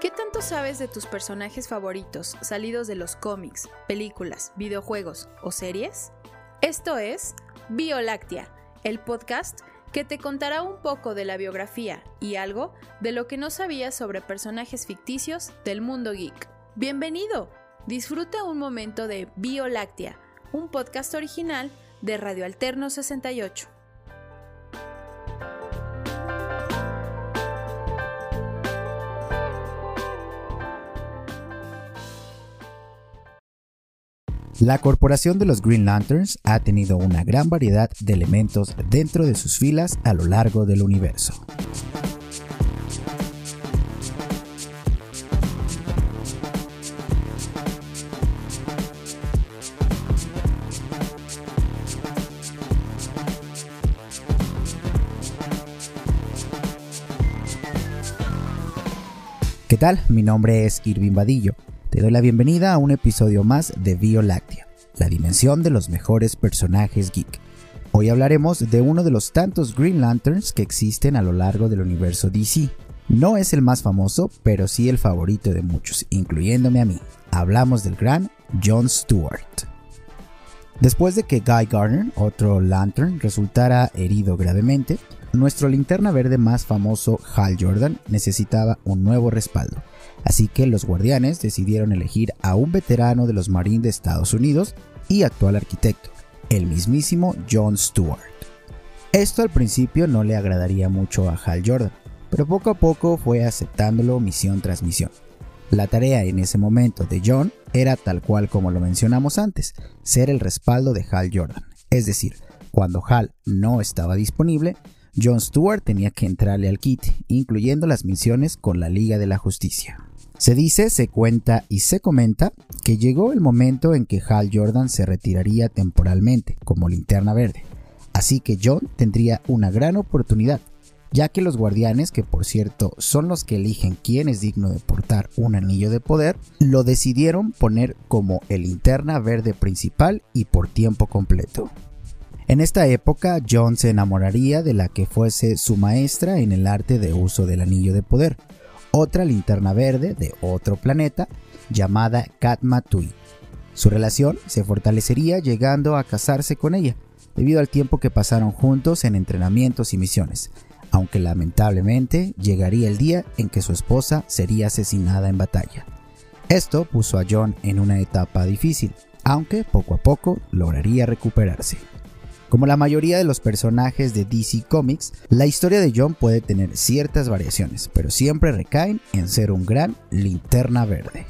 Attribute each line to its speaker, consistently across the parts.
Speaker 1: ¿Qué tanto sabes de tus personajes favoritos salidos de los cómics, películas, videojuegos o series? Esto es Bioláctea, el podcast que te contará un poco de la biografía y algo de lo que no sabías sobre personajes ficticios del mundo geek. Bienvenido, disfruta un momento de Bioláctea, un podcast original de Radio Alterno 68.
Speaker 2: La corporación de los Green Lanterns ha tenido una gran variedad de elementos dentro de sus filas a lo largo del universo. ¿Qué tal? Mi nombre es Irving Vadillo te doy la bienvenida a un episodio más de Bioláctea, la dimensión de los mejores personajes geek. Hoy hablaremos de uno de los tantos Green Lanterns que existen a lo largo del universo DC. No es el más famoso, pero sí el favorito de muchos, incluyéndome a mí. Hablamos del gran John Stewart. Después de que Guy Garner, otro Lantern, resultara herido gravemente, nuestro linterna verde más famoso, Hal Jordan, necesitaba un nuevo respaldo. Así que los guardianes decidieron elegir a un veterano de los Marines de Estados Unidos y actual arquitecto, el mismísimo John Stewart. Esto al principio no le agradaría mucho a Hal Jordan, pero poco a poco fue aceptándolo misión tras misión. La tarea en ese momento de John era tal cual como lo mencionamos antes, ser el respaldo de Hal Jordan. Es decir, cuando Hal no estaba disponible, John Stewart tenía que entrarle al kit, incluyendo las misiones con la Liga de la Justicia. Se dice, se cuenta y se comenta que llegó el momento en que Hal Jordan se retiraría temporalmente como linterna verde, así que John tendría una gran oportunidad, ya que los guardianes, que por cierto son los que eligen quién es digno de portar un anillo de poder, lo decidieron poner como el linterna verde principal y por tiempo completo. En esta época, John se enamoraría de la que fuese su maestra en el arte de uso del anillo de poder, otra linterna verde de otro planeta llamada Katma Tui. Su relación se fortalecería llegando a casarse con ella, debido al tiempo que pasaron juntos en entrenamientos y misiones, aunque lamentablemente llegaría el día en que su esposa sería asesinada en batalla. Esto puso a John en una etapa difícil, aunque poco a poco lograría recuperarse. Como la mayoría de los personajes de DC Comics, la historia de John puede tener ciertas variaciones, pero siempre recaen en ser un gran linterna verde.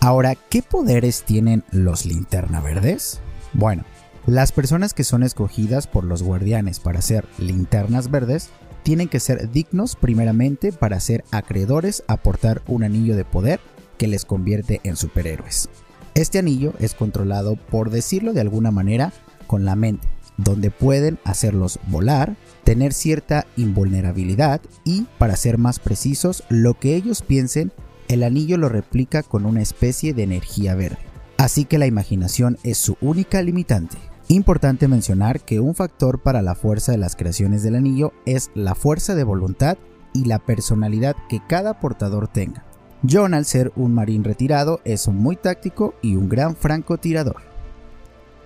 Speaker 2: Ahora, ¿qué poderes tienen los linterna verdes? Bueno, las personas que son escogidas por los guardianes para ser linternas verdes tienen que ser dignos primeramente para ser acreedores a portar un anillo de poder que les convierte en superhéroes. Este anillo es controlado, por decirlo de alguna manera, con la mente, donde pueden hacerlos volar, tener cierta invulnerabilidad y, para ser más precisos, lo que ellos piensen, el anillo lo replica con una especie de energía verde. Así que la imaginación es su única limitante. Importante mencionar que un factor para la fuerza de las creaciones del anillo es la fuerza de voluntad y la personalidad que cada portador tenga. John al ser un marín retirado es muy táctico y un gran francotirador.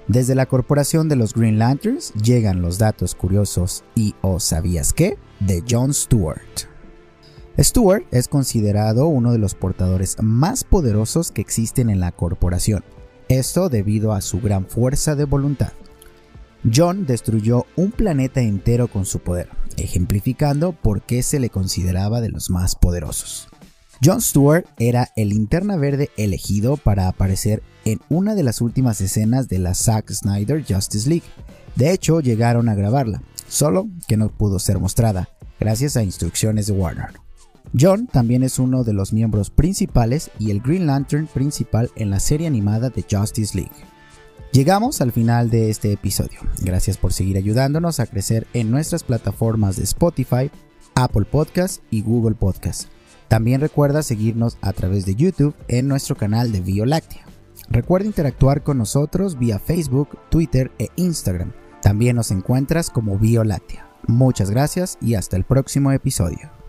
Speaker 2: Desde la corporación de los Green Lanterns llegan los datos curiosos y o sabías qué de John Stewart. Stewart es considerado uno de los portadores más poderosos que existen en la corporación, esto debido a su gran fuerza de voluntad. John destruyó un planeta entero con su poder, ejemplificando por qué se le consideraba de los más poderosos. John Stewart era el linterna verde elegido para aparecer en una de las últimas escenas de la Zack Snyder Justice League. De hecho, llegaron a grabarla, solo que no pudo ser mostrada, gracias a instrucciones de Warner. John también es uno de los miembros principales y el Green Lantern principal en la serie animada de Justice League. Llegamos al final de este episodio. Gracias por seguir ayudándonos a crecer en nuestras plataformas de Spotify, Apple Podcast y Google Podcast. También recuerda seguirnos a través de YouTube en nuestro canal de Bioláctea. Recuerda interactuar con nosotros vía Facebook, Twitter e Instagram. También nos encuentras como Bioláctea. Muchas gracias y hasta el próximo episodio.